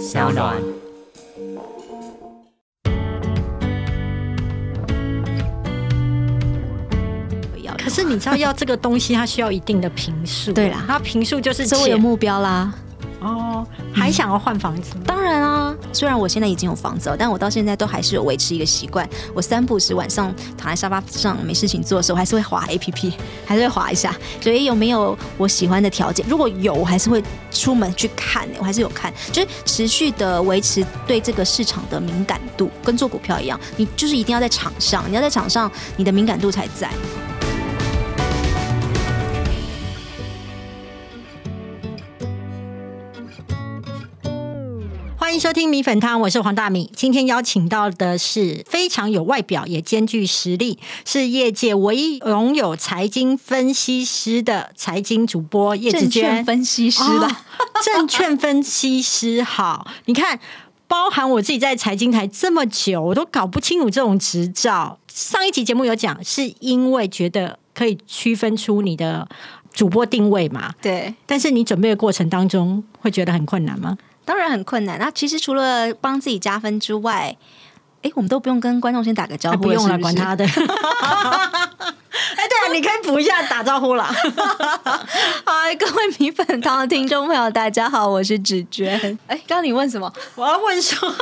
小暖。可是你知道，要这个东西它需要一定的平数。对啦它平数就是钱所以我有目标啦。哦，还想要换房子吗？当然啊，虽然我现在已经有房子了，但我到现在都还是有维持一个习惯。我三不时晚上躺在沙发上没事情做的时候，我还是会滑 A P P，还是会滑一下。所以有没有我喜欢的条件？如果有，我还是会出门去看、我还是有看，就是持续的维持对这个市场的敏感度，跟做股票一样，你就是一定要在场上，你要在场上，你的敏感度才在。欢迎收听米粉汤，我是黄大米。今天邀请到的是非常有外表也兼具实力，是业界唯一拥有财经分析师的财经主播叶子证券娟。分析师啦。哦证券分析师好，你看，包含我自己在财经台这么久，我都搞不清楚这种执照。上一集节目有讲，是因为觉得可以区分出你的主播定位嘛？对，但是你准备的过程当中，会觉得很困难吗？当然很困难。那其实除了帮自己加分之外，哎，我们都不用跟观众先打个招呼，啊不用了，管他的。哎，对啊，你可以补一下打招呼啦。好，各位米粉汤的听众朋友，大家好，我是芷娟。哎，刚刚你问什么？我要问说，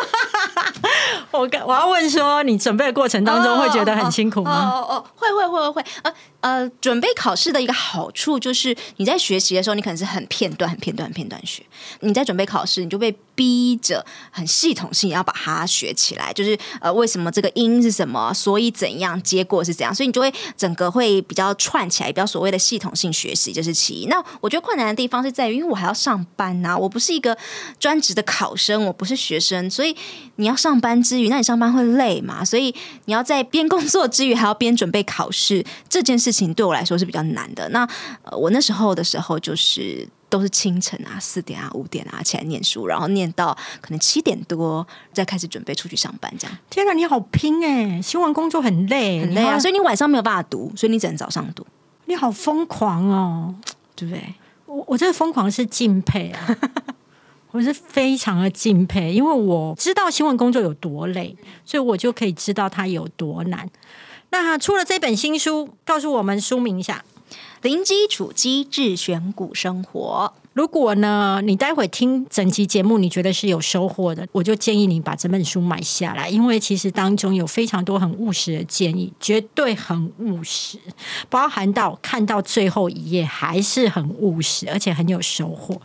我刚我要问说，你准备的过程当中会觉得很辛苦吗？哦哦哦，会会会会会。呃呃，准备考试的一个好处就是你在学习的时候，你可能是很片段、很片段、很片段学。你在准备考试，你就被逼着很系统性要把它学起来，就是呃，为什么这个音是什么，所以怎样，结果是怎样，所以你就会整个会比较串起来，比较所谓的系统性学习，这是其一。那我觉得困难的地方是在于，因为我还要上班呐、我不是一个专职的考生，我不是学生，所以你要上班之余，那你上班会累嘛？所以你要在边工作之余还要边准备考试，这件事情对我来说是比较难的。那呃，我那时候的时候就是。都是清晨啊，四点啊，五点啊起来念书，然后念到可能七点多，再开始准备出去上班，这样天哪，你好拼哎！新闻工作很累，很累啊。所以你晚上没有办法读，所以你只能早上读，你好疯狂哦！对 不对？我我这个疯狂是敬佩啊，我是非常的敬佩，因为我知道新闻工作有多累，所以我就可以知道它有多难。那出了这本新书，告诉我们书名一下。零基础机制选股生活，如果呢，你待会听整期节目，你觉得是有收获的，我就建议你把这本书买下来，因为其实当中有非常多很务实的建议，绝对很务实，包含到看到最后一页还是很务实，而且很有收获。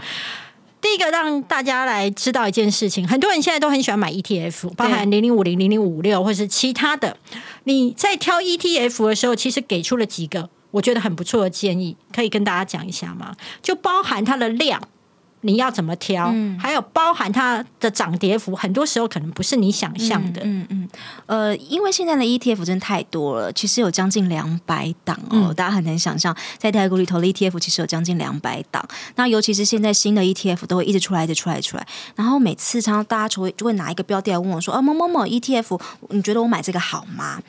第一个让大家来知道一件事情，很多人现在都很喜欢买 ETF，包含零零五零、零零五六或是其他的。你在挑 ETF 的时候，其实给出了几个我觉得很不错的建议，可以跟大家讲一下吗？就包含它的量。你要怎么挑？还有包含它的涨跌幅，很多时候可能不是你想象的。嗯嗯，呃，因为现在的 ETF 真的太多了，其实有将近两百档哦，嗯大家很难想象，在台股里头的 ETF 其实有将近两百档。那尤其是现在新的 ETF 都会一直出来，一直出来，出来。然后每次常常大家就会就会拿一个标的来问我说：“啊，某某某 ETF，你觉得我买这个好吗？”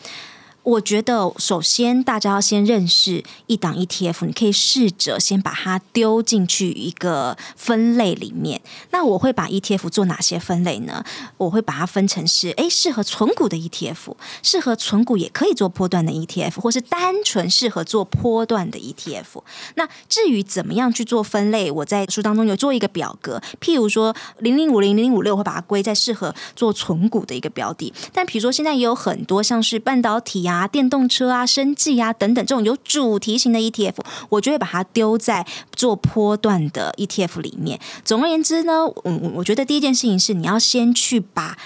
我觉得首先大家要先认识一档 ETF，你可以试着先把它丢进去一个分类里面。那我会把 ETF 做哪些分类呢？我会把它分成是诶适合存股的 ETF，适合存股也可以做波段的 ETF，或是单纯适合做波段的 ETF。那至于怎么样去做分类，我在书当中有做一个表格，譬如说零零五零零零五六会把它归在适合做存股的一个标的。但比如说现在也有很多像是半导体啊、啊电动车啊、生计啊等等这种有主题型的 ETF，我就会把它丢在做波段的 ETF 里面。总而言之呢，我我我觉得第一件事情是你要先去把。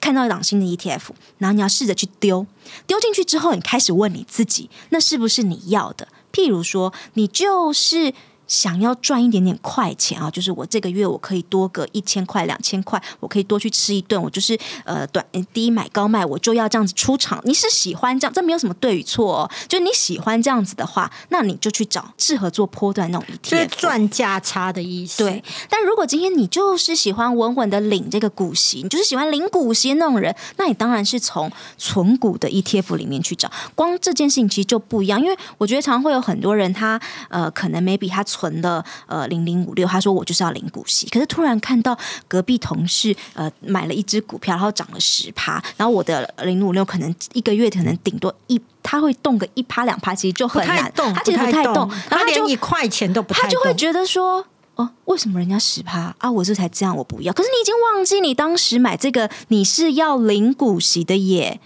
看到一档新的 ETF，然后你要试着去丢，丢进去之后，你开始问你自己，那是不是你要的？譬如说，你就是想要赚一点点快钱啊，就是我这个月我可以多个一千块、两千块，我可以多去吃一顿，我就是呃短低买高卖，我就要这样子出场。你是喜欢这样，这没有什么对与错哦，就你喜欢这样子的话，那你就去找适合做波段那种就是。赚价差的意思。对，但如果今天你就是喜欢稳稳的领这个股息，你就是喜欢领股息那种人，那你当然是从存股的 ETF 里面去找。光这件事情其实就不一样，因为我觉得常常会有很多人他呃，可能 maybe 他存了呃零零五六，他说我就是要领股息，可是突然看到隔壁同事呃买了一只股票，然后涨了十趴，然后我的零零五六可能一个月可能顶多一，他会动个一趴两趴，其实就很难，动，他其实不太动，然后连一块钱都不太他就会觉得说。哦，为什么人家十趴啊？我这才这样，我不要。可是你已经忘记，你当时买这个你是要领股息的耶。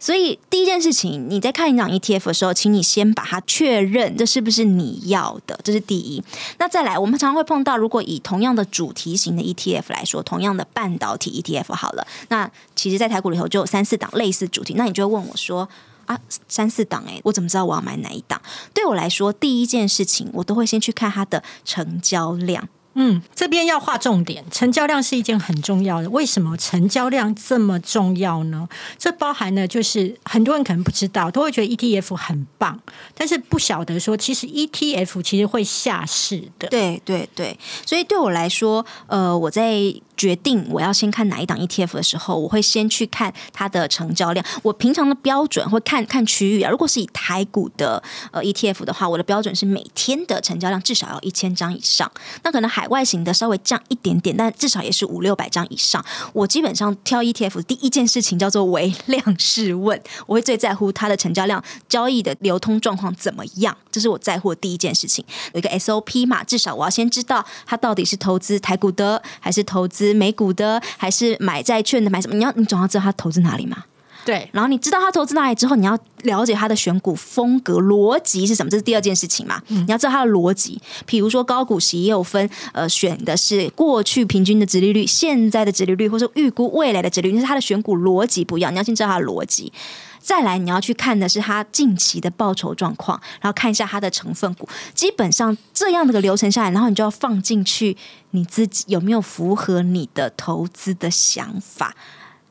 所以第一件事情，你在看一档 ETF 的时候，请你先把它确认这是不是你要的，这是第一。那再来，我们常常会碰到，如果以同样的主题型的 ETF 来说，同样的半导体 ETF 好了，那其实，在台股里头就有三四档类似主题。那你就会问我说。啊，三四档哎，我怎么知道我要买哪一档？对我来说，第一件事情我都会先去看它的成交量。嗯，这边要划重点，成交量是一件很重要的。为什么成交量这么重要呢？这包含呢，就是很多人可能不知道，都会觉得 ETF 很棒，但是不晓得说，其实 ETF 其实会下市的。对对对，所以对我来说，呃，我在。决定我要先看哪一档 ETF 的时候，我会先去看它的成交量。我平常的标准会看看区域啊。如果是以台股的呃 ETF 的话，我的标准是每天的成交量至少要一千张以上。那可能海外型的稍微降一点点，但至少也是五六百张以上。我基本上挑 ETF 第一件事情叫做为量试问，我会最在乎它的成交量、交易的流通状况怎么样，这是我在乎的第一件事情。有一个 SOP 嘛，至少我要先知道它到底是投资台股的还是投资。美股的还是买债券的买什么？你要你总要知道他投资哪里嘛？对。然后你知道他投资哪里之后，你要了解他的选股风格逻辑是什么？这是第二件事情嘛？你要知道他的逻辑。比如说高股息也有分，呃，选的是过去平均的殖利率、现在的殖利率，或是预估未来的殖利率，是他的选股逻辑不一样。你要先知道他的逻辑。再来，你要去看的是它近期的报酬状况，然后看一下它的成分股。基本上这样的个流程下来，然后你就要放进去你自己有没有符合你的投资的想法。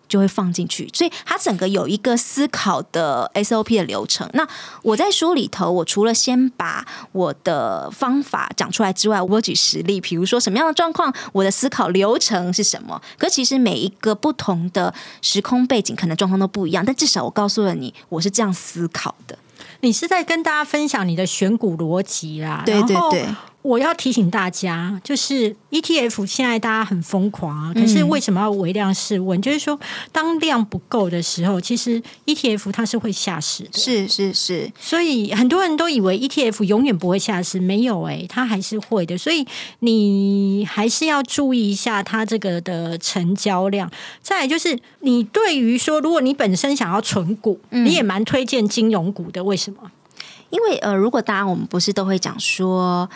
就会放进去，所以它整个有一个思考的 SOP 的流程。那我在书里头，我除了先把我的方法讲出来之外，我举实例，比如说什么样的状况，我的思考流程是什么。可其实每一个不同的时空背景，可能状况都不一样，但至少我告诉了你，我是这样思考的。你是在跟大家分享你的选股逻辑啦，对对对。我要提醒大家，就是 ETF 现在大家很疯狂啊，可是为什么要微量试问？就是说，当量不够的时候，其实 ETF 它是会下市的。是是是，所以很多人都以为 ETF 永远不会下市，没有哎，它还是会的。所以你还是要注意一下它这个的成交量。再就是，你对于说，如果你本身想要存股，你也蛮推荐金融股的。为什么？因为呃，如果大家我们不是都会讲说。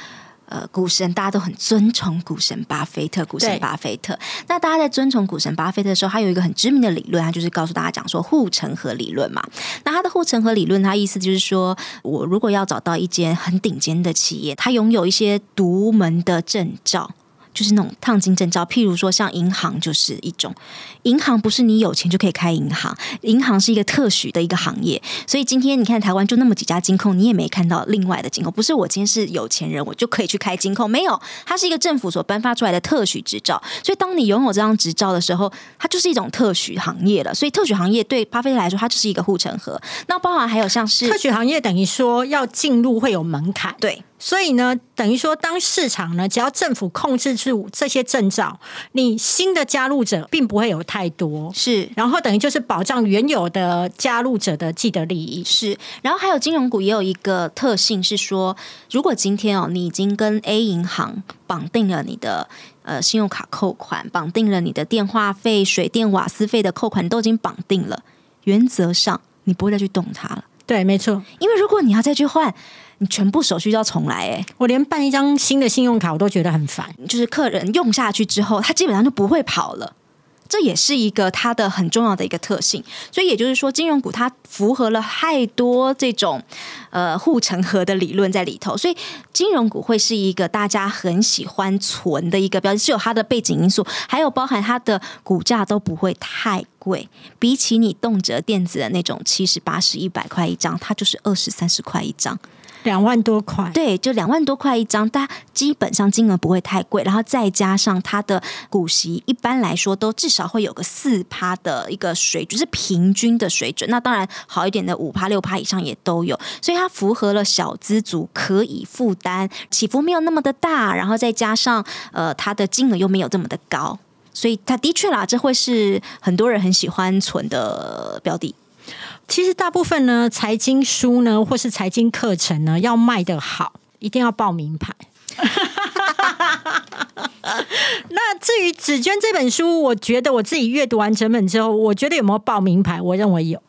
呃，股神大家都很尊崇股神巴菲特，股神巴菲特。那大家在尊崇股神巴菲特的时候，他有一个很知名的理论，他就是告诉大家讲说护城河理论嘛。那他的护城河理论，他意思就是说，我如果要找到一间很顶尖的企业，它拥有一些独门的证照。就是那种烫金证照，譬如说像银行就是一种，银行不是你有钱就可以开银行，银行是一个特许的一个行业，所以今天你看台湾就那么几家金控，你也没看到另外的金控，不是我今天是有钱人我就可以去开金控，没有，它是一个政府所颁发出来的特许执照，所以当你拥有这张执照的时候，它就是一种特许行业了，所以特许行业对巴菲特来说，它就是一个护城河。那包含还有像是特许行业，等于说要进入会有门槛，对。所以呢，等于说，当市场呢，只要政府控制住这些证照，你新的加入者并不会有太多。是，然后等于就是保障原有的加入者的既得利益。是，然后还有金融股也有一个特性是说，如果今天哦，你已经跟 A 银行绑定了你的呃信用卡扣款，绑定了你的电话费、水电瓦斯费的扣款，都已经绑定了，原则上你不会再去动它了。对，没错，因为如果你要再去换。你全部手续要重来哎！我连办一张新的信用卡我都觉得很烦。就是客人用下去之后，他基本上就不会跑了。这也是一个它的很重要的一个特性，所以也就是说，金融股它符合了太多这种呃护城河的理论在里头，所以金融股会是一个大家很喜欢存的一个标的，是有它的背景因素，还有包含它的股价都不会太贵，比起你动辄电子的那种七十八十一百块一张，它就是二十三十块一张。两万多块，对，就两万多块一张，它基本上金额不会太贵，然后再加上它的股息，一般来说都至少会有个四趴的一个水准，是平均的水准。那当然好一点的五趴六趴以上也都有，所以它符合了小资族可以负担，起伏没有那么的大，然后再加上呃它的金额又没有这么的高，所以它的确啦，这会是很多人很喜欢存的标的。其实大部分呢，财经书呢，或是财经课程呢，要卖的好，一定要报名牌。那至于紫娟这本书，我觉得我自己阅读完整本之后，我觉得有没有报名牌？我认为有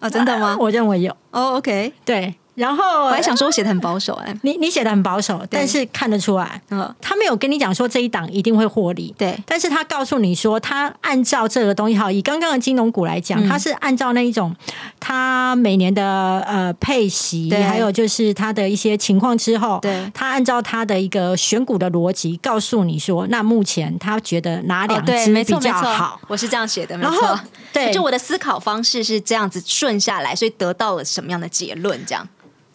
啊，真的吗？我认为有。哦，OK，对。然后我还想说，我写的很保守哎，你你写的很保守，但是看得出来，嗯，他没有跟你讲说这一档一定会获利，对，但是他告诉你说，他按照这个东西，好，以刚刚的金融股来讲，他是按照那一种，他每年的呃配息，还有就是他的一些情况之后，对，他按照他的一个选股的逻辑，告诉你说，那目前他觉得哪两只比较好，我是这样写的，没错，对，就我的思考方式是这样子顺下来，所以得到了什么样的结论，这样。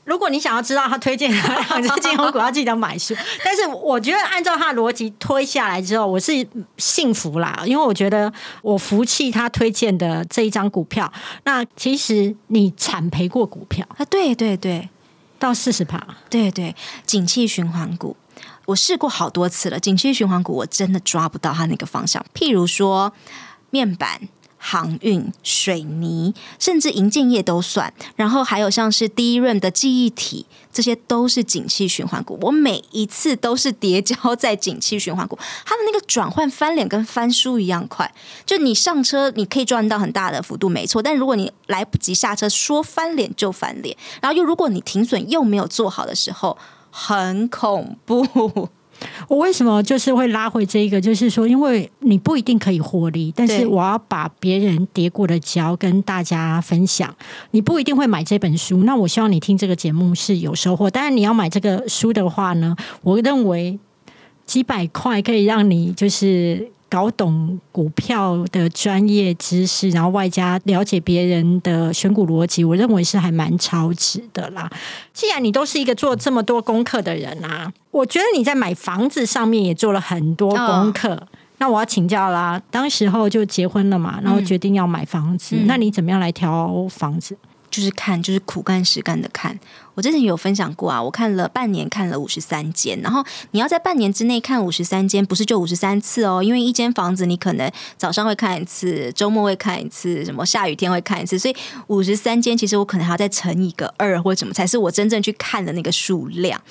如果你想要知道他推荐哪两只金融股，要记得买书。但是我觉得按照他的逻辑推下来之后，我是幸福啦，因为我觉得我服气他推荐的这一张股票。那其实你惨赔过股票啊？对对对，到四十趴。对对，景气循环股，我试过好多次了。景气循环股我真的抓不到它那个方向。譬如说面板。航运、水泥，甚至银建业都算，然后还有像是第一润的记忆体，这些都是景气循环股。我每一次都是叠交在景气循环股，它的那个转换翻脸跟翻书一样快。就你上车，你可以赚到很大的幅度，没错。但如果你来不及下车，说翻脸就翻脸，然后又如果你停损又没有做好的时候，很恐怖。我为什么就是会拉回这一个？就是说，因为你不一定可以获利，但是我要把别人跌过的跤跟大家分享。你不一定会买这本书，那我希望你听这个节目是有收获。当然，你要买这个书的话呢，我认为几百块可以让你就是。搞懂股票的专业知识，然后外加了解别人的选股逻辑，我认为是还蛮超值的啦。既然你都是一个做这么多功课的人啊，我觉得你在买房子上面也做了很多功课。那我要请教啦，当时候就结婚了嘛，然后决定要买房子，那你怎么样来挑房子？就是看，就是苦干实干的看。我之前有分享过啊，我看了半年，看了五十三间。然后你要在半年之内看五十三间，不是就五十三次哦，因为一间房子你可能早上会看一次，周末会看一次，什么下雨天会看一次，所以五十三间其实我可能还要再乘一个二或者什么，才是我真正去看的那个数量。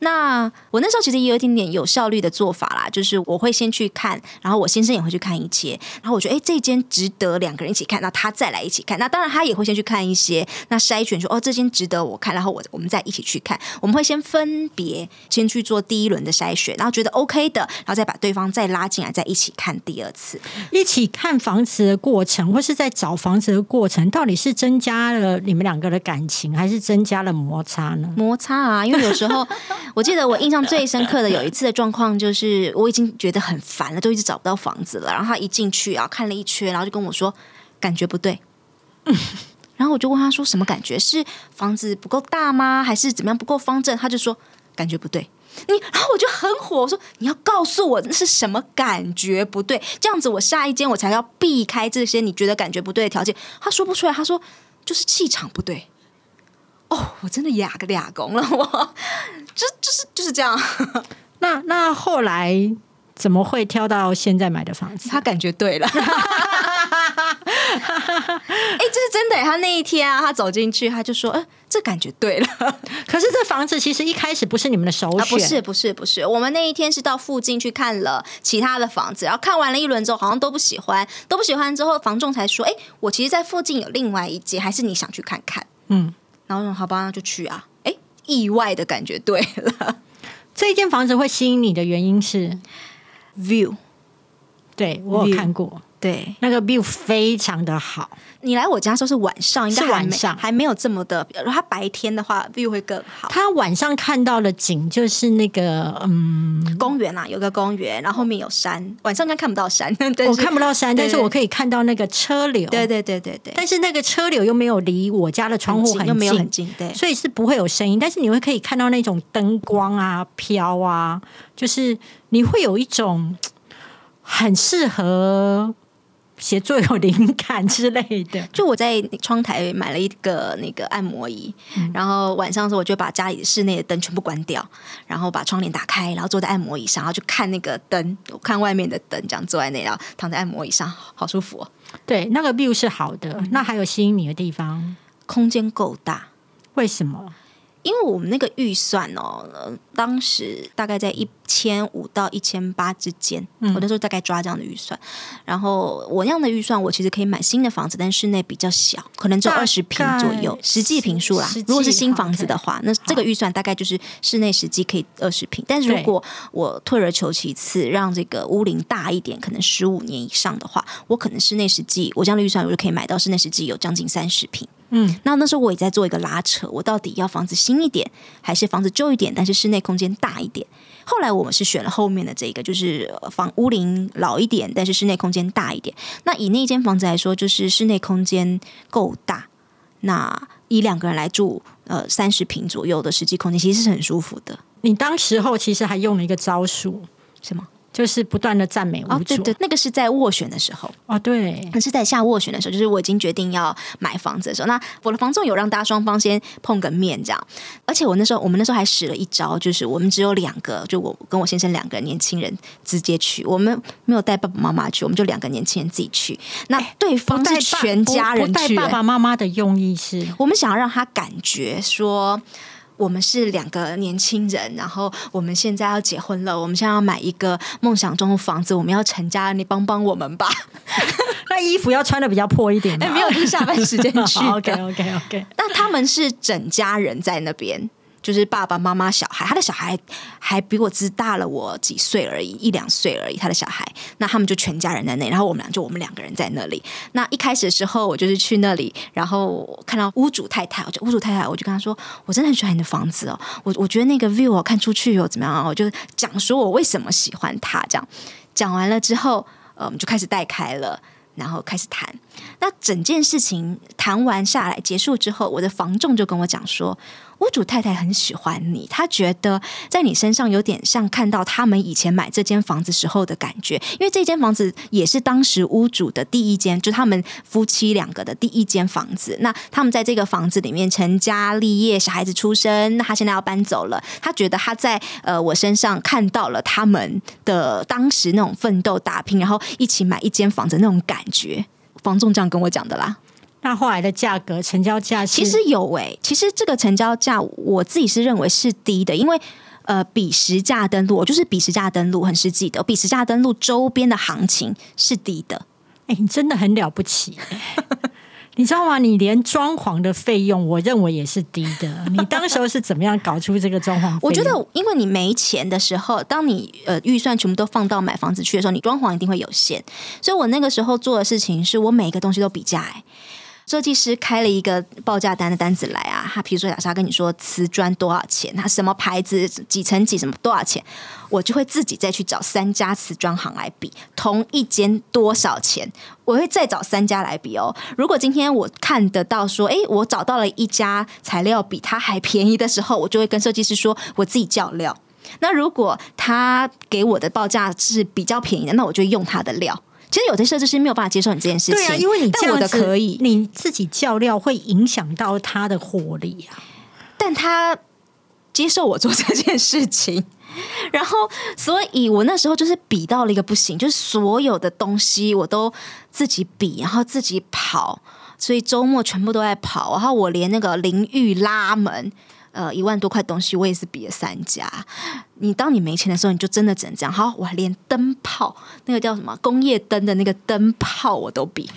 那我那时候其实也有一点点有效率的做法啦，就是我会先去看，然后我先生也会去看一些，然后我觉得哎，这间值得两个人一起看，那他再来一起看。那当然他也会先去看一些，那筛选说哦，这间值得我看，然后我我们再一起去看。我们会先分别先去做第一轮的筛选，然后觉得 OK 的，然后再把对方再拉进来，再一起看第二次。一起看房子的过程，或是在找房子的过程，到底是增加了你们两个的感情，还是增加了摩擦呢？摩擦啊，因为有时候。我记得我印象最深刻的有一次的状况，就是我已经觉得很烦了，都一直找不到房子了。然后他一进去啊，看了一圈，然后就跟我说感觉不对。然后我就问他说什么感觉？是房子不够大吗？还是怎么样不够方正？他就说感觉不对。你，然后我就很火，我说你要告诉我那是什么感觉不对，这样子我下一间我才要避开这些你觉得感觉不对的条件。他说不出来，他说就是气场不对。哦，我真的哑个哑工了，我就就是就是这样。那那后来怎么会挑到现在买的房子？他感觉对了。哎，这是真的。他那一天啊，他走进去，他就说：“呃，这感觉对了。”可是这房子其实一开始不是你们的首选，不是，不是，不是。我们那一天是到附近去看了其他的房子，然后看完了一轮之后，好像都不喜欢，都不喜欢。之后房仲才说：“哎，我其实，在附近有另外一间，还是你想去看看？”嗯。然后说好吧，那就去啊！哎，意外的感觉对了。这一间房子会吸引你的原因是 view，对我有看过，对那个 view 非常的好。你来我家的时候是晚上，应该是还没晚上还没有这么的。如果它白天的话，view 会更好。他晚上看到的景就是那个，嗯，公园啊，有个公园，然后后面有山，晚上应该看不到山，我看不到山，但是我可以看到那个车流。对对对对对，但是那个车流又没有离我家的窗户很近又没有很，近，对。所以是不会有声音。但是你会可以看到那种灯光啊、飘啊，就是你会有一种很适合写作有灵感之类的。就我在窗台买了一个那个按摩椅，然后晚上的时候我就把家里室内的灯全部关掉，然后把窗帘打开，然后坐在按摩椅上，然后就看那个灯，我看外面的灯，这样坐在那，然后躺在按摩椅上，好舒服哦，对，那个 view 是好的。嗯那还有吸引你的地方，空间够大。为什么？因为我们那个预算哦，呃当时大概在一千五到一千八之间，嗯我那时候大概抓这样的预算。然后我那样的预算，我其实可以买新的房子，但室内比较小，可能只有二十平左右概，实际平数啦。如果是新房子的话，那这个预算大概就是室内实际可以二十平。但是如果我退而求其次，让这个屋龄大一点，可能十五年以上的话，我可能室内实际我这样的预算，我就可以买到室内实际有将近三十平。嗯，那那时候我也在做一个拉扯，我到底要房子新一点，还是房子旧一点，但是室内空间大一点？后来我们是选了后面的这个，就是呃房屋龄老一点，但是室内空间大一点。那以那间房子来说，就是室内空间够大，那以两个人来住，呃，三十平左右的实际空间，其实是很舒服的。你当时候其实还用了一个招数，什么？就是不断的赞美屋哦，主。对对，那个是在斡旋的时候，哦，对，那是在下斡旋的时候，就是我已经决定要买房子的时候，那我的房仲有让大家双方先碰个面，这样。而且我那时候，我们那时候还使了一招，就是我们只有两个，就我跟我先生两个年轻人直接去，我们没有带爸爸妈妈去，我们就两个年轻人自己去。那对方带全家人不不带去、爸爸妈妈的用意是，我们想要让他感觉说。我们是两个年轻人，然后我们现在要结婚了，我们现在要买一个梦想中的房子，我们要成家，你帮帮我们吧。那衣服要穿的比较破一点吗。哎，没有，就是下班时间去。OK OK OK，那他们是整家人在那边，就是爸爸妈妈、小孩。他的小孩还比我只大了我几岁而已，一两岁而已。他的小孩，那他们就全家人在那，然后我们俩就我们两个人在那里。那一开始的时候，我就是去那里，然后看到屋主太太，我就屋主太太，我就跟他说，我真的很喜欢你的房子哦，我我觉得那个 view 哦，看出去有怎么样啊，我就讲说我为什么喜欢它。这样讲完了之后，呃，我们就开始带开了。然后开始谈，那整件事情谈完下来结束之后，我的房仲就跟我讲说，屋主太太很喜欢你，她觉得在你身上有点像看到他们以前买这间房子时候的感觉，因为这间房子也是当时屋主的第一间，就他们夫妻两个的第一间房子。那他们在这个房子里面成家立业，小孩子出生，那他现在要搬走了，他觉得他在呃我身上看到了他们的当时那种奋斗打拼，然后一起买一间房子那种感觉。房仲这样跟我讲的啦。那后来的价格成交价其实有诶、其实这个成交价我自己是认为是低的，因为呃，比实价登录，我就是比实价登录，很实际的，比实价登录周边的行情是低的。哎、你真的很了不起、你知道吗？你连装潢的费用，我认为也是低的。你当时候是怎么样搞出这个装潢？我觉得，因为你没钱的时候，当你呃预算全部都放到买房子去的时候，你装潢一定会有限。所以我那个时候做的事情是我每一个东西都比价、欸。设计师开了一个报价单的单子来啊，他比如说假设他跟你说瓷砖多少钱，他什么牌子几层几什么多少钱，我就会自己再去找三家瓷砖行来比同一间多少钱，我会再找三家来比哦。如果今天我看得到说，诶，我找到了一家材料比它还便宜的时候，我就会跟设计师说我自己叫料。那如果他给我的报价是比较便宜的，那我就用他的料。其实有的设计师没有办法接受你这件事情，对啊，因为你这但我的可以，你自己较料会影响到他的活力啊。但他接受我做这件事情，然后，所以我那时候就是比到了一个不行，就是所有的东西我都自己比，然后自己跑，所以周末全部都在跑，然后我连那个淋浴拉门。呃，一万多块东西，我也是比了三家。你当你没钱的时候，你就真的只能这样。好，我连灯泡，那个叫什么工业灯的那个灯泡，我都比。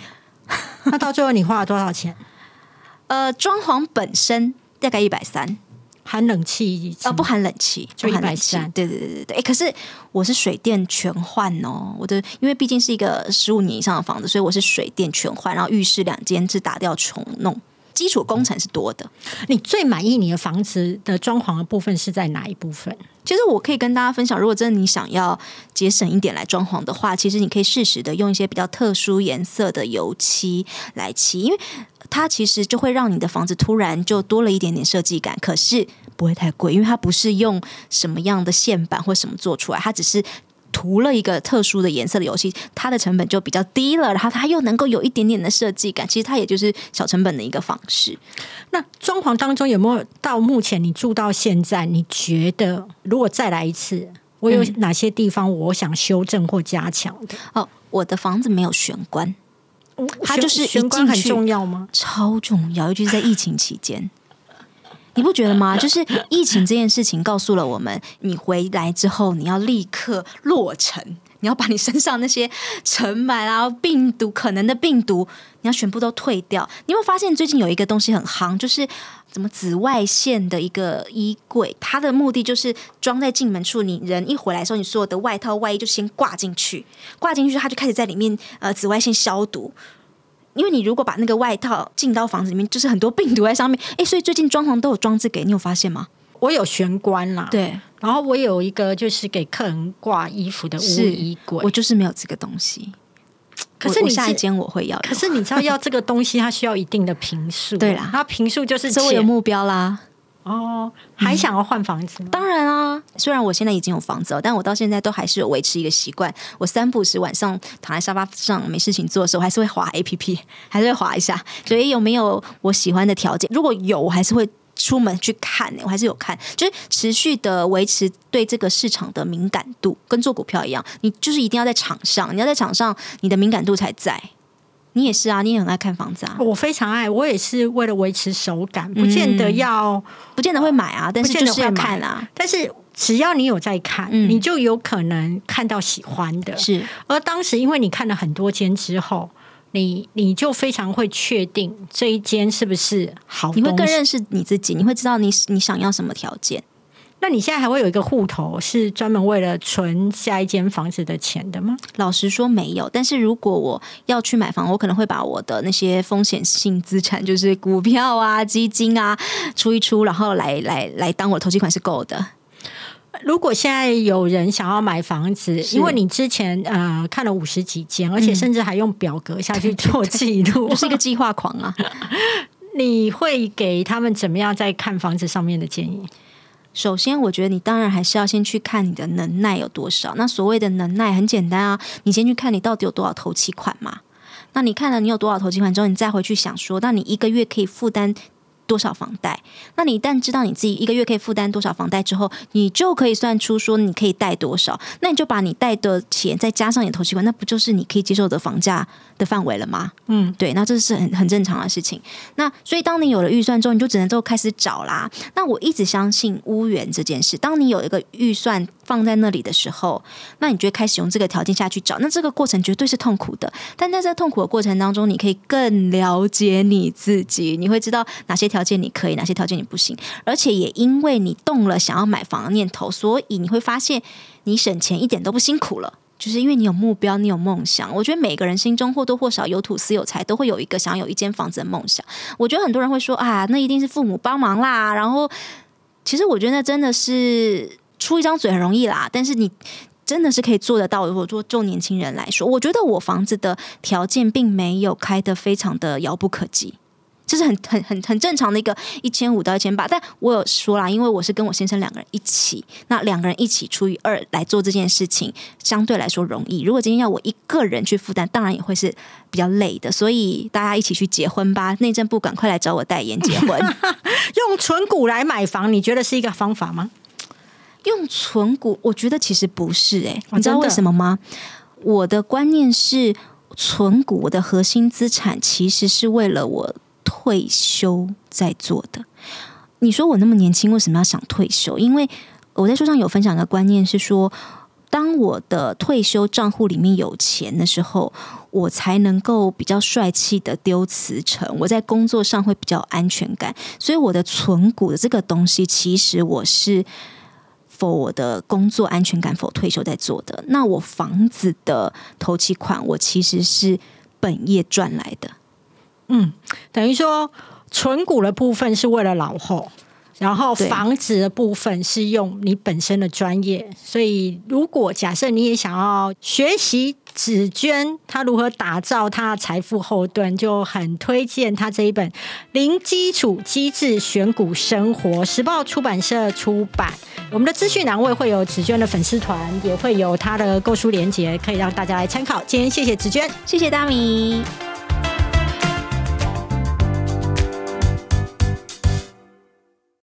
那到最后你花了多少钱？呃，装潢本身大概一百三，含冷气啊，不含冷气，就含冷气。对对对对对。哎，可是我是水电全换哦，我的因为毕竟是一个十五年以上的房子，所以我是水电全换，然后浴室两间是打掉重弄，基础工程是多的。你最满意你的房子的装潢的部分是在哪一部分？其实我可以跟大家分享，如果真的你想要节省一点来装潢的话，其实你可以适时的用一些比较特殊颜色的油漆来漆，因为它其实就会让你的房子突然就多了一点点设计感，可是不会太贵，因为它不是用什么样的线板或什么做出来，它只是。涂了一个特殊的颜色的游戏，它的成本就比较低了，然后它又能够有一点点的设计感，其实它也就是小成本的一个方式。那装潢当中有没有到目前你住到现在，你觉得如果再来一次，我有哪些地方我想修正或加强的？哦，我的房子没有玄关，它就是玄关很重要吗？超重要，尤其是在疫情期间。你不觉得吗？就是疫情这件事情告诉了我们，你回来之后你要立刻落尘，你要把你身上那些尘螨啊、病毒可能的病毒，你要全部都退掉。你会发现最近有一个东西很夯，就是怎么紫外线的一个衣柜，它的目的就是装在进门处，你人一回来的时候，你所有的外套、外衣就先挂进去，挂进去它就开始在里面呃紫外线消毒。因为你如果把那个外套进到房子里面，就是很多病毒在上面。哎，所以最近装潢都有装置给你，有发现吗？我有玄关啦，对，然后我有一个就是给客人挂衣服的屋衣柜，我就是没有这个东西。可是你下一间我会要，可是你知道要这个东西，它需要一定的平数，对啦，它平数就是我有目标啦。哦，还想要换房子吗？当然啊，虽然我现在已经有房子了，但我到现在都还是有维持一个习惯。我三不时晚上躺在沙发上没事情做的时候，还是会滑 A P P，还是会滑一下，所以有没有我喜欢的条件？如果有，我还是会出门去看。我还是有看，就是持续的维持对这个市场的敏感度，跟做股票一样，你就是一定要在场上，你要在场上，你的敏感度才在。你也是啊，你也很爱看房子啊。我非常爱，我也是为了维持手感，不见得要，不见得会买啊，但是就是要看啊。但是只要你有在看，你就有可能看到喜欢的。是，而当时因为你看了很多间之后，你你就非常会确定这一间是不是好，你会更认识你自己，你会知道你你想要什么条件。那你现在还会有一个户头是专门为了存下一间房子的钱的吗？老实说没有，但是如果我要去买房，我可能会把我的那些风险性资产，就是股票啊、基金啊，出一出，然后来来来当我的投机款是够的。如果现在有人想要买房子，因为你之前呃看了五十几间，而且甚至还用表格下去做记录，就是一个计划狂啊！你会给他们怎么样在看房子上面的建议？首先，我觉得你当然还是要先去看你的能耐有多少。那所谓的能耐很简单啊，你先去看你到底有多少头期款嘛。那你看了你有多少头期款之后，你再回去想说，那你一个月可以负担。多少房贷？那你一旦知道你自己一个月可以负担多少房贷之后，你就可以算出说你可以贷多少。那你就把你贷的钱再加上你的投期款，那不就是你可以接受的房价的范围了吗？嗯，对，那这是很很正常的事情。那所以当你有了预算之后，你就只能就开始找啦。那我一直相信屋源这件事，当你有一个预算放在那里的时候，那你就开始用这个条件下去找。那这个过程绝对是痛苦的，但在这痛苦的过程当中，你可以更了解你自己，你会知道哪些。条件你可以，哪些条件你不行？而且也因为你动了想要买房的念头，所以你会发现你省钱一点都不辛苦了。就是因为你有目标，你有梦想。我觉得每个人心中或多或少有土司有财，都会有一个想有一间房子的梦想。我觉得很多人会说啊，那一定是父母帮忙啦。然后，其实我觉得那真的是出一张嘴很容易啦，但是你真的是可以做得到。如果做做年轻人来说，我觉得我房子的条件并没有开的非常的遥不可及。这是很很很很正常的一个一千五到一千八，但我有说啦，因为我是跟我先生两个人一起，那两个人一起除以二来做这件事情，相对来说容易。如果今天要我一个人去负担，当然也会是比较累的。所以大家一起去结婚吧，内政部赶快来找我代言结婚。用存股来买房，你觉得是一个方法吗？用存股，我觉得其实不是哎，你知道为什么吗？我的观念是，存股我的核心资产其实是为了我。退休在做的，你说我那么年轻，为什么要想退休？因为我在书上有分享的观念是说，当我的退休账户里面有钱的时候，我才能够比较帅气的丢辞呈，我在工作上会比较安全感。所以我的存股的这个东西，其实我是否我的工作安全感否退休在做的。那我房子的头期款，我其实是本业赚来的。嗯，等于说存股的部分是为了老后。然后房子的部分是用你本身的专业，所以如果假设你也想要学习紫娟她如何打造她的财富后盾，就很推荐她这一本《零基础机制选股生活》，时报出版社出版。我们的资讯栏位会有紫娟的粉丝团，也会有她的购书链接，可以让大家来参考。今天谢谢紫娟，谢谢大米。